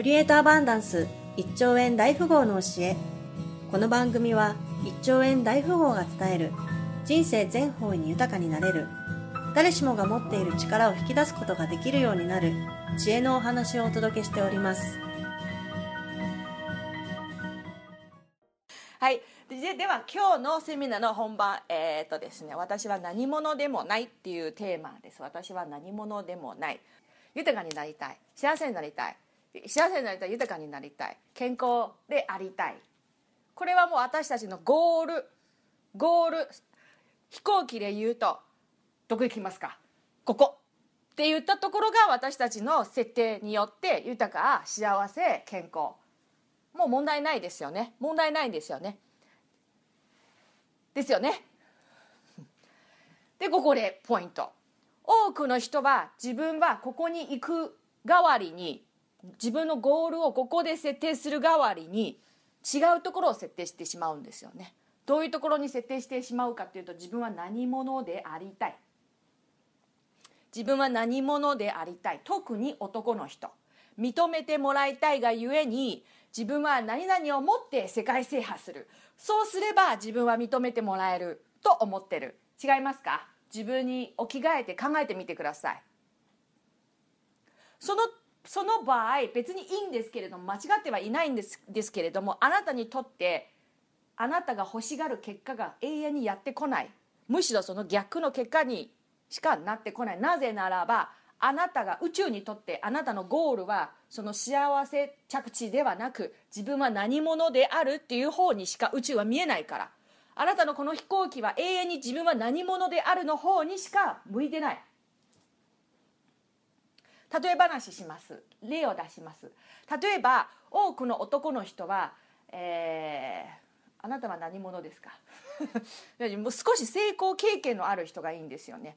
クリエイトアバンダンス1兆円大富豪の教え。この番組は1兆円大富豪が伝える人生全方位に豊かになれる。誰しもが持っている力を引き出すことができるようになる知恵のお話をお届けしております。はい。ででは今日のセミナーの本番。えー、っとですね。私は何者でもないっていうテーマです。私は何者でもない。豊かになりたい。幸せになりたい。幸せになりたい豊かになりたい健康でありたい。これはもう私たちのゴールゴール飛行機で言うとどこ行きますか？ここ。って言ったところが私たちの設定によって豊か幸せ健康。もう問題ないですよね。問題ないんですよね。ですよね。でここでポイント。多くの人は自分はここに行く代わりに自分のゴールをここで設定する代わりに違うところを設定してしまうんですよね。どういうところに設定してしまうかというと自分は何者でありたい。自分は何者でありたい。特に男の人。認めてもらいたいがゆえに自分は何々を持って世界制覇する。そうすれば自分は認めてもらえる。と思ってる。違いますか？自分に置き換えて考えてみてください。そのその場合別にいいんですけれども間違ってはいないんですですけれどもあなたにとってあなたが欲しがる結果が永遠にやってこない。むしろその逆の結果にしかなってこない。なぜならばあなたが宇宙にとってあなたのゴールはその幸せ着地ではなく自分は何者であるっていう方にしか宇宙は見えないから。あなたのこの飛行機は永遠に自分は何者であるの方にしか向いてない。例え話します。例を出します。例えば多くの男の人は、えー、あなたは何者ですか？もう少し成功経験のある人がいいんですよね。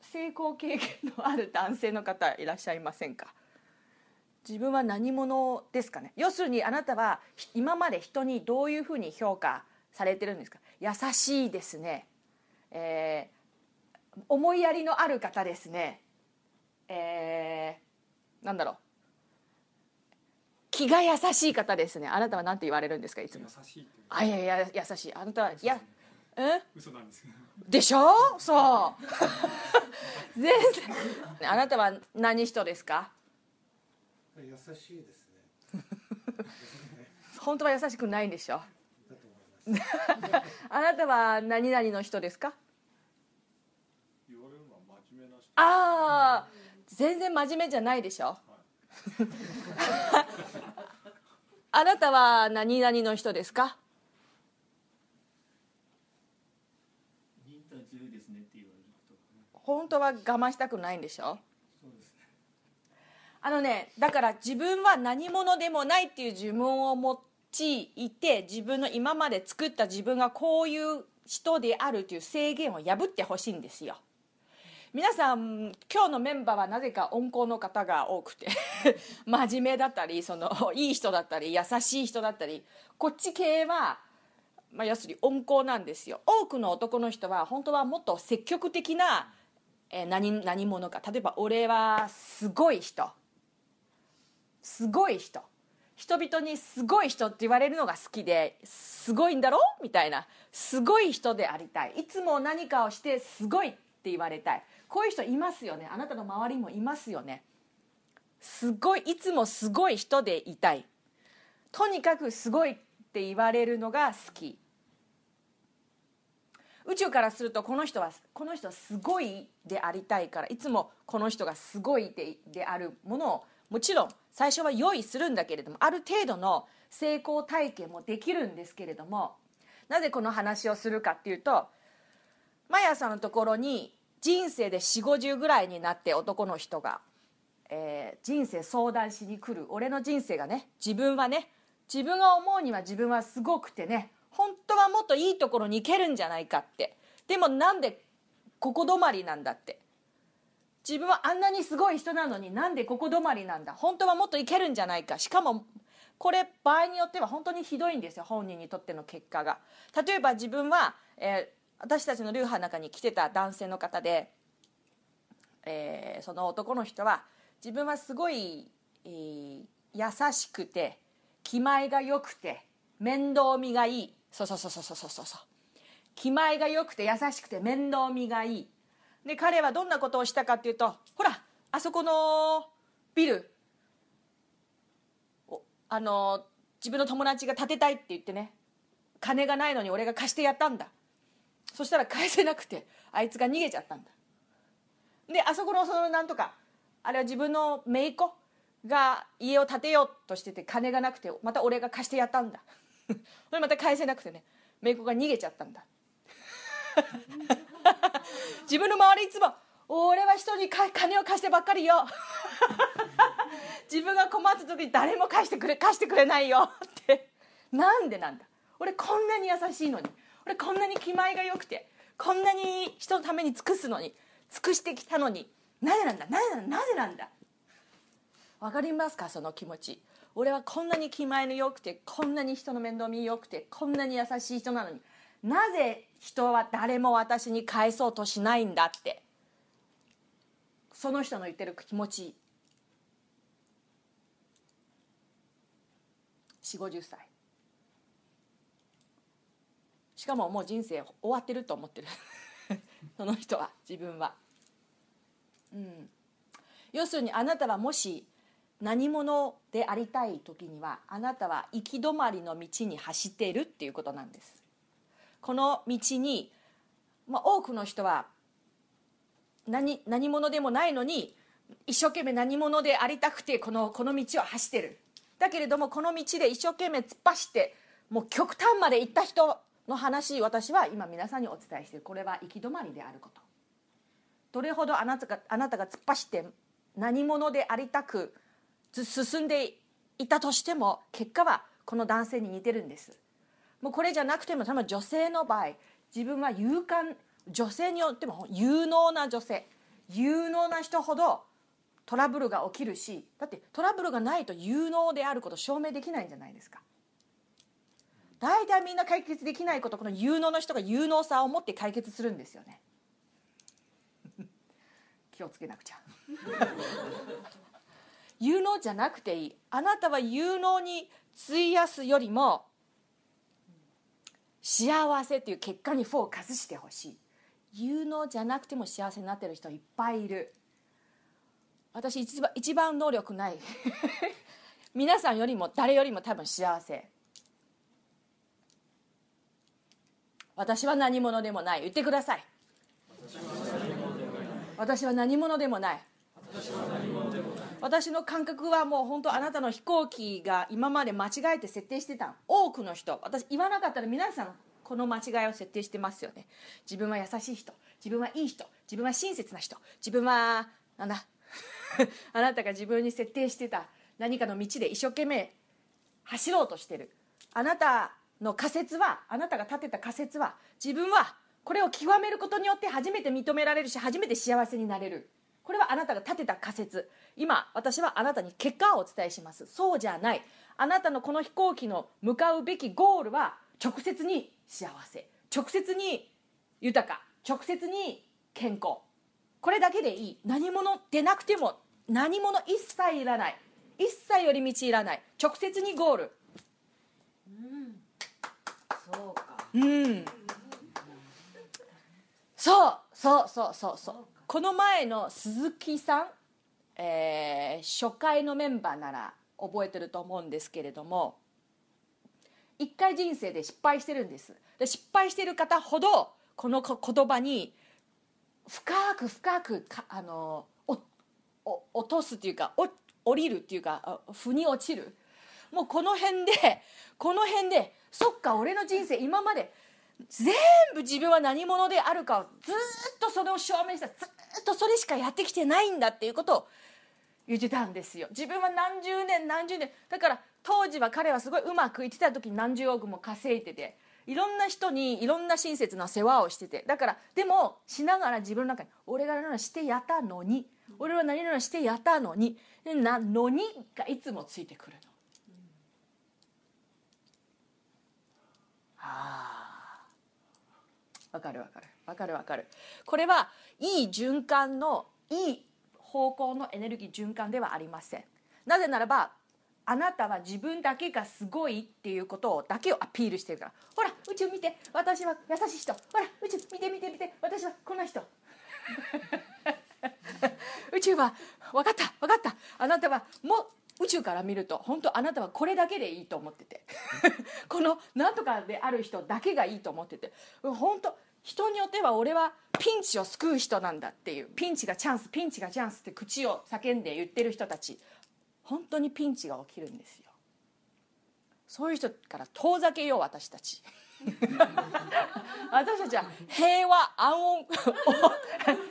成功経験のある男性の方いらっしゃいませんか？自分は何者ですかね？要するにあなたは今まで人にどういうふうに評価されてるんですか？優しいですね、えー、思いやりのある方ですね。えー、なんだろう。気が優しい方ですね。あなたは何て言われるんですかいつも。優しいあいやいや優しい。あなたはいやえ？嘘なんですでしょ？そう。全然。あなたは何人ですか？優しいですね。本当は優しくないんでしょ？あなたは何々の人ですか？ああ全然真面目じゃないでしょ？あなたは何々の人ですか？本当は我慢したくないんでしょ？あのねだから自分は何者でもないっていう自分を持ちいて自分の今まで作った自分がこういう人であるという制限を破ってほしいんですよ皆さん今日のメンバーはなぜか温厚の方が多くて 真面目だったりそのいい人だったり優しい人だったりこっち系は、まあ、要するに温厚なんですよ。多くの男の人は本当はもっと積極的なえー、何何者か。例えば俺はすごい人。すごい人。人々にすごい人って言われるのが好きですごいんだろ？みたいな。すごい人でありたい。いつも何かをしてすごいって言われたい。こういう人いますよね。あなたの周りもいますよね。すごいいつもすごい人でいたい。とにかくすごいって言われるのが好き。宇宙からするとこの人はこの人はすごいでありたいからいつもこの人がすごいでであるものをもちろん最初は用意するんだけれどもある程度の成功体験もできるんですけれどもなぜこの話をするかっていうとマヤさんのところに人生で4 5 0ぐらいになって男の人が、えー、人生相談しに来る。俺の人生がね自分はね自分が思うには自分はすごくてね本当はもっといいところに行けるんじゃないかって。でもなんでここ止まりなんだって。自分はあんなにすごい人なのになんでここ止まりなんだ。本当はもっといけるんじゃないか。しかもこれ場合によっては本当にひどいんですよ本人にとっての結果が。例えば自分は、え、私たちの流派の中に来てた男性の方で、えー、その男の人は自分はすごい、えー、優しくて気前が良くて面倒見がいい。そうそうそうそうそうそう。そう気前が良くて優しくて面倒見がいい。で彼はどんなことをしたかっていうとほらあそこのビル。あの自分の友達が建てたいって言ってね。金がないのに俺が貸してやったんだ。そしたら返せなくてあいつが逃げちゃったんだ。であそこのそのなんとかあれは自分の姪っ子が家を建てようとしてて金がなくてまた俺が貸してやったんだ。それまた返せなくてね姪っ子が逃げちゃったんだ。自分の周りいつも俺は人にか金を貸してばっかりよ。自分が困った時に誰も貸してくれ貸してくれないよって。なんでなんだ。俺こんなに優しいのに。俺こんなに気前が良くてこんなに人のために尽くすのに尽くしてきたのになぜなんだ？なぜなんだ？なぜなんだ？わかりますか？その気持ち。俺はこんなに気前の良くてこんなに人の面倒見良くてこんなに優しい人なのになぜ人は誰も私に返そうとしないんだってその人の言ってる気持ち。4 5 0歳。しかももう人生終わってると思ってる。その人は自分は。うん。要するにあなたはもし何者でありたい時にはあなたは行き止まりの道に走っているっていうことなんです。この道に、まあ、多くの人は何何者でもないのに一生懸命何者でありたくてこのこの道を走ってる。だけれどもこの道で一生懸命突っ走ってもう極端まで行った人の話私は今皆さんにお伝えしている。これは行き止まりであること。どれほどあなたがあなたが突っ走って何者でありたく進んでいたとしても結果はこの男性に似てるんです。もうこれじゃなくても例えば女性の場合自分は勇敢女性によっても有能な女性有能な人ほどトラブルが起きるしだってトラブルがないと有能であること証明できないんじゃないですか。大体みんな解決できないことこの有能な人が有能さを持って解決するんですよね。気をつけなくちゃ。有能じゃなくていい。あなたは有能に費やすよりも幸せっていう結果にフォーカスしてほしい。有能じゃなくても幸せになってる人いっぱいいる。私一番一番能力ない。皆さんよりも誰よりも多分幸せ。私は何者でもない。言ってください。私は何者でもない。私の感覚はもう本当あなたの飛行機が今まで間違えて設定してた多くの人。私言わなかったら皆さんこの間違いを設定してますよね。自分は優しい人。自分はいい人。自分は親切な人。自分はなんだ？あなたが自分に設定してた何かの道で一生懸命走ろうとしてる。あなたの仮説はあなたが立てた仮説は自分はこれを極めることによって初めて認められるし初めて幸せになれる。これはあなたが立てた仮説。今私はあなたに結果をお伝えします。そうじゃない。あなたのこの飛行機の向かうべきゴールは直接に幸せ。直接に豊か。直接に健康。これだけでいい。何者でなくても何者一切いらない。一切より道いらない。直接にゴール。そうか。うん。そうそうそうそうそう。この前の鈴木さん、えー初回のメンバーなら覚えてると思うんですけれども一回人生で失敗してるんです。で失敗してる方ほどこの言葉に深く深くかあのおお落とすっていうかお降りるっていうか腑に落ちる。もうこの辺でこの辺でそっか俺の人生今まで全部自分は何者であるかをずっとそれを証明したずっとそれしかやってきてないんだっていうことを言ってたんですよ。自分は何十年何十年だから当時は彼はすごいうまくいってた時に何十億も稼いでていろんな人にいろんな親切な世話をしててだからでもしながら自分の中に俺が何々してやったのに俺は何々してやったのになのにがいつもついてくるああわかるわかる。わかるわかる。これはいい循環のいい方向のエネルギー循環ではありません。なぜならばあなたは自分だけがすごいっていうことをだけをアピールしてるから。ほら宇宙見て。私は優しい人。ほら宇宙見て見て見て。私はこんな人。宇宙は分かった分かった。あなたはも宇宙から見ると本当あなたはこれだけでいいと思ってて。このなんとかである人だけがいいと思ってて。本当人によっては俺はピンチを救う人なんだっていう。ピンチがチャンスピンチがチャンスって口を叫んで言ってる人たち。本当にピンチが起きるんですよ。そういう人から遠ざけよう私たち。私たちは平和安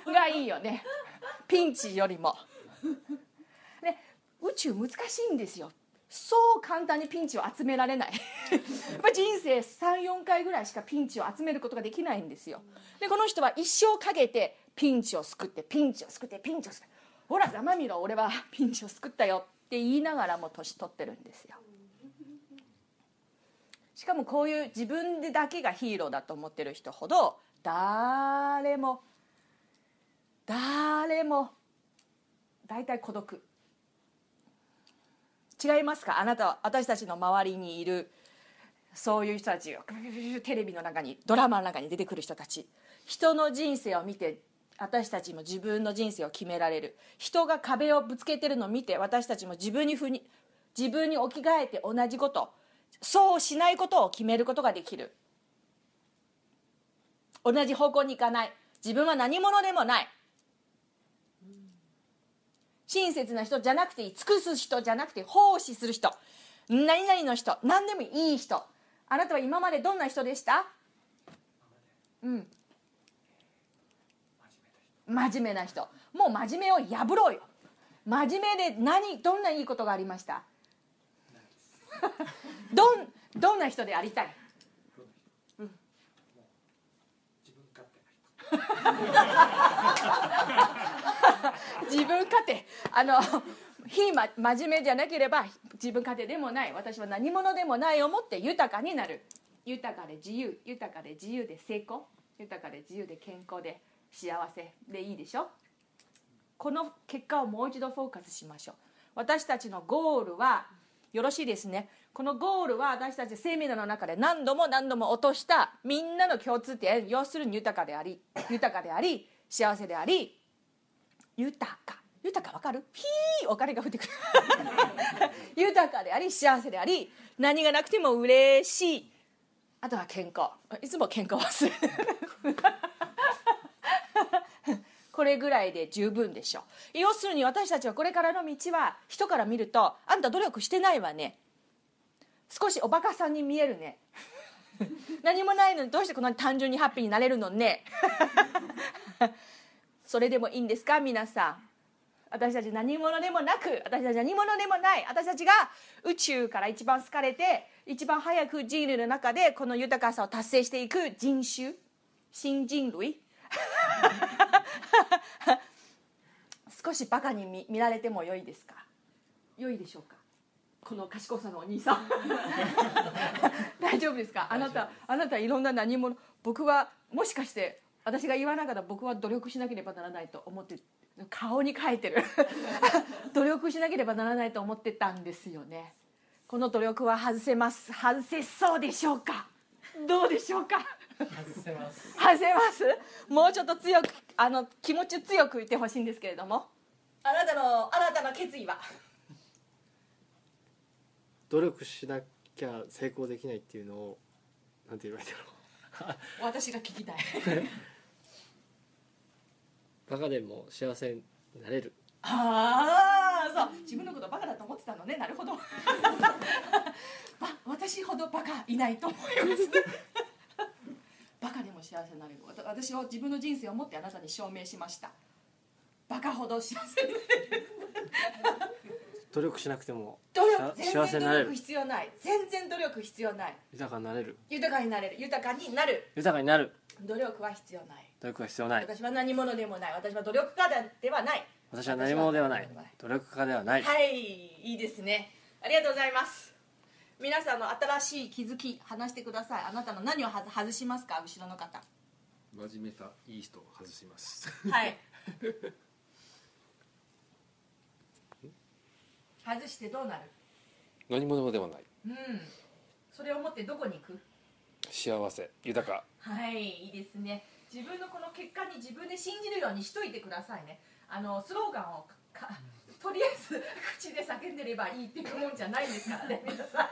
穏 がいいよね。ピンチよりも、ね、宇宙難しいんですよ。そう簡単にピンチを集められない。人生34回ぐらいしかピンチを集めることができないんですよ。でこの人は一生かけてピンチを救ってピンチを救ってピンチを救ってほらざまみろ俺はピンチを救ったよって言いながらも年取ってるんですよ。しかもこういう自分でだけがヒーローだと思ってる人ほど誰も誰も大体孤独違いますか？あなたは私たちの周りにいるそういう人たちがテレビの中にドラマの中に出てくる人たち。人の人生を見て私たちも自分の人生を決められる。人が壁をぶつけてるのを見て私たちも自分にふに自分に置き換えて同じことそうしないことを決めることができる。同じ方向に行かない。自分は何者でもない。親切な人じゃなくていい尽くす人じゃなくて奉仕する人。何々の人何でもいい人。あなたは今までどんな人でした？うん。真面目な人。もう真面目を破ろうよ。真面目で何どんないいことがありました？どんどんな人でありたい自分勝手な人 自分勝手。あの非、ま、真面目じゃなければ自分勝手でもない。私は何者でもないをもって豊かになる。豊かで自由。豊かで自由で成功。豊かで自由で健康で幸せ。でいいでしょ？この結果をもう一度フォーカスしましょう。私たちのゴールはよろしいですね。このゴールは私たちセミナーの中で何度も何度も落としたみんなの共通点要するに豊かであり豊かであり幸せであり豊か。豊かわかる？ピーお金が降ってくる。豊かであり幸せであり何がなくても嬉しい。あとは健康。いつも健康忘れる。これぐらいで十分でしょ。う要するに私たちはこれからの道は人から見るとあんた努力してないわね。少しおバカさんに見えるね。何もないのにどうしてこんなに単純にハッピーになれるのね。それでもいいんですか？皆さん。私たち何者でもなく私たち何者でもない。私たちが宇宙から一番好かれて一番早く人類の中でこの豊かさを達成していく人種。新人類。少しバカに見見られても良いですか？良いでしょうか？この賢さのお兄さん。大丈夫ですか？あなたあなたいろんな何者僕はもしかして私が言わなかったら僕は努力しなければならないと思って顔に書いてる。努力しなければならないと思ってたんですよね。この努力は外せます。外せそうでしょうか？どうでしょうか？外せます。外せます？もうちょっと強くあの気持ち強く言ってほしいんですけれども。あなたのあなたの決意は？努力しなきゃ成功できないっていうのをなんて言われたの私が聞きたい。バカでも幸せになれる。ああそう。自分のことバカだと思ってたのね。なるほど。ば私ほどバカいないと思います。バカでも幸せになれる。私は自分の人生をもってあなたに証明しました。バカほど幸せになれる努力しなくても努力全し幸せになれる。然努力必要ない。全然努力必要ない。豊かになれる。豊かになれる。豊かになる。豊かになる。努力は必要ない。努力は必要ない。私は何者でもない。私は努力家ではない。私は何者ではない。努力家ではない。はいいいですね。ありがとうございます。皆さんの新しい気づき話してください。あなたの何をはず外しますか？後ろの方。真面目たいい人を外します。はい 外してどうなる？何者でもない。うん。それを持ってどこに行く？幸せ。豊か。はいいいですね。自分のこの結果に自分で信じるようにしといてくださいね。あのスローガンをかとりあえず口で叫んでればいいっていうもんじゃないんですからね皆さん。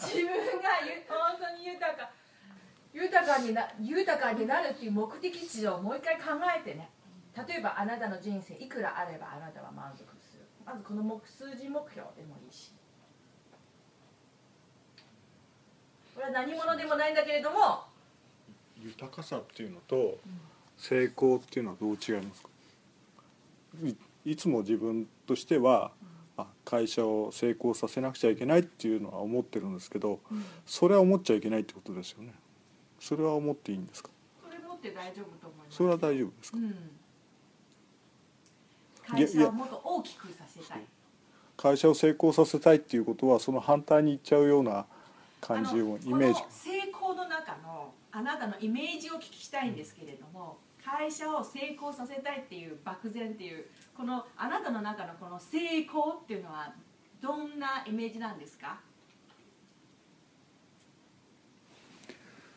自分がゆ本当に豊か豊かにな豊かになるっていう目的地をもう一回考えてね例えばあなたの人生いくらあればあなたは満足する。まずこの目数字目標でもいいし。これは何者でもないんだけれども。豊かさっていうのと成功っていうのはどう違いますか？いいつも自分としてはあ会社を成功させなくちゃいけないっていうのは思ってるんですけどそれは思っちゃいけないってことですよね。それは思っていいんですか？それ持って大丈夫と思います。それは大丈夫ですか？うん会社をもっと大きくさせたい。会社を成功させたいっていうことはその反対にいっちゃうような感じをイメージ。成功の中のあなたのイメージを聞きたいんですけれども会社を成功させたいっていう漠然っていうこのあなたの中のこの成功っていうのはどんなイメージなんですか？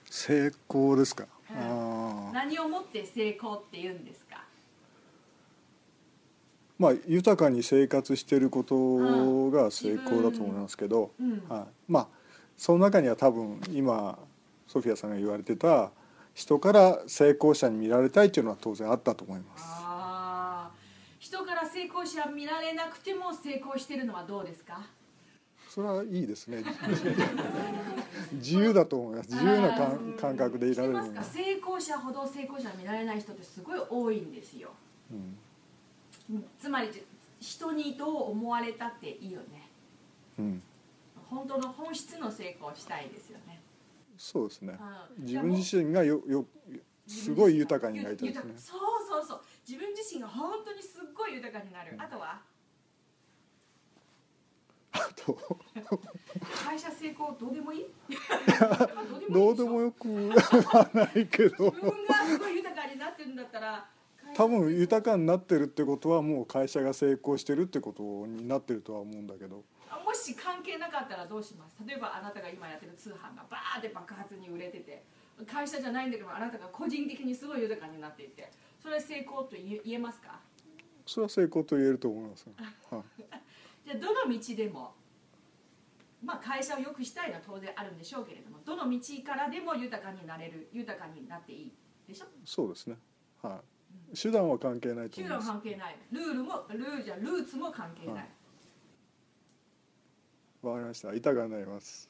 成功ですか、うん。何をもって成功って言うんですか？まあ豊かに生活していることが成功だと思いますけど、うん。はい、まあその中には多分今ソフィアさんが言われてた人から成功者に見られたいっていうのは当然あったと思います。人から成功者見られなくても成功してるのはどうですか？それはいいですね。自由だと思います。自由な感感覚でいられる成功者ほど成功者見られない人ってすごい多いんですよ。うんつまり人にどう思われたっていいよね。うん、本当の本質の成功をしたいですよね。そうですね。うん。自分自身がよよすごい豊かになりたいですね。そうそうそう。自分自身が本当にすっごい豊かになる、あとは？あと？会社成功どうでもいい？どうでもよくはないけど。自分がすごい豊かになってるんだったら多分豊かになってるってことはもう会社が成功してるってことになってるとは思うんだけど。あもし関係なかったらどうします？例えばあなたが今やってる通販がバーって爆発に売れてて会社じゃないんだけどあなたが個人的にすごい豊かになっていてそれは成功と言え言えますか？それは成功と言えると思います、はい。じゃあどの道でもまあ会社を良くしたいのは当然あるんでしょうけれどもどの道からでも豊かになれる豊かになっていいでしょ？そうですね。はい手段は関係ないと思います。関係ない。ルールもルールじゃルーツも関係ない、はいわかりました。豊かになります。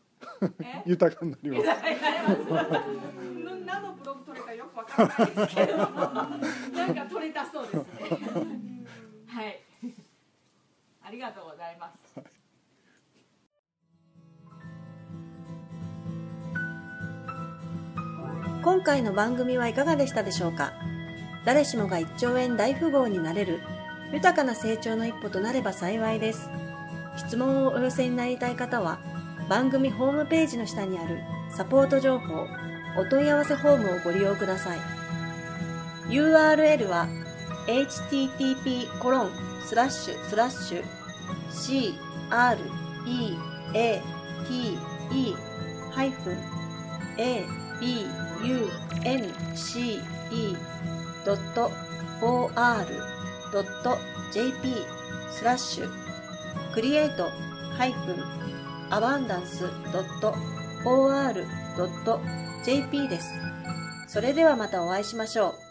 え？豊かになります。豊かになります。何のブログ取れかよくわからないですけれども。なんか取れたそうですね。はい。ありがとうございます。今回の番組はいかがでしたでしょうか？誰しもが1兆円大富豪になれる豊かな成長の一歩となれば幸いです。質問をお寄せになりたい方は番組ホームページの下にあるサポート情報お問い合わせフォームをご利用ください。URL は http コロンスラッシュスラッシュ c r e a t e ハイフン a b u n c e ドット o r ドット j p スラッシュクリエイトハイフンアバンダンスドット o r ドット j p です。それではまたお会いしましょう。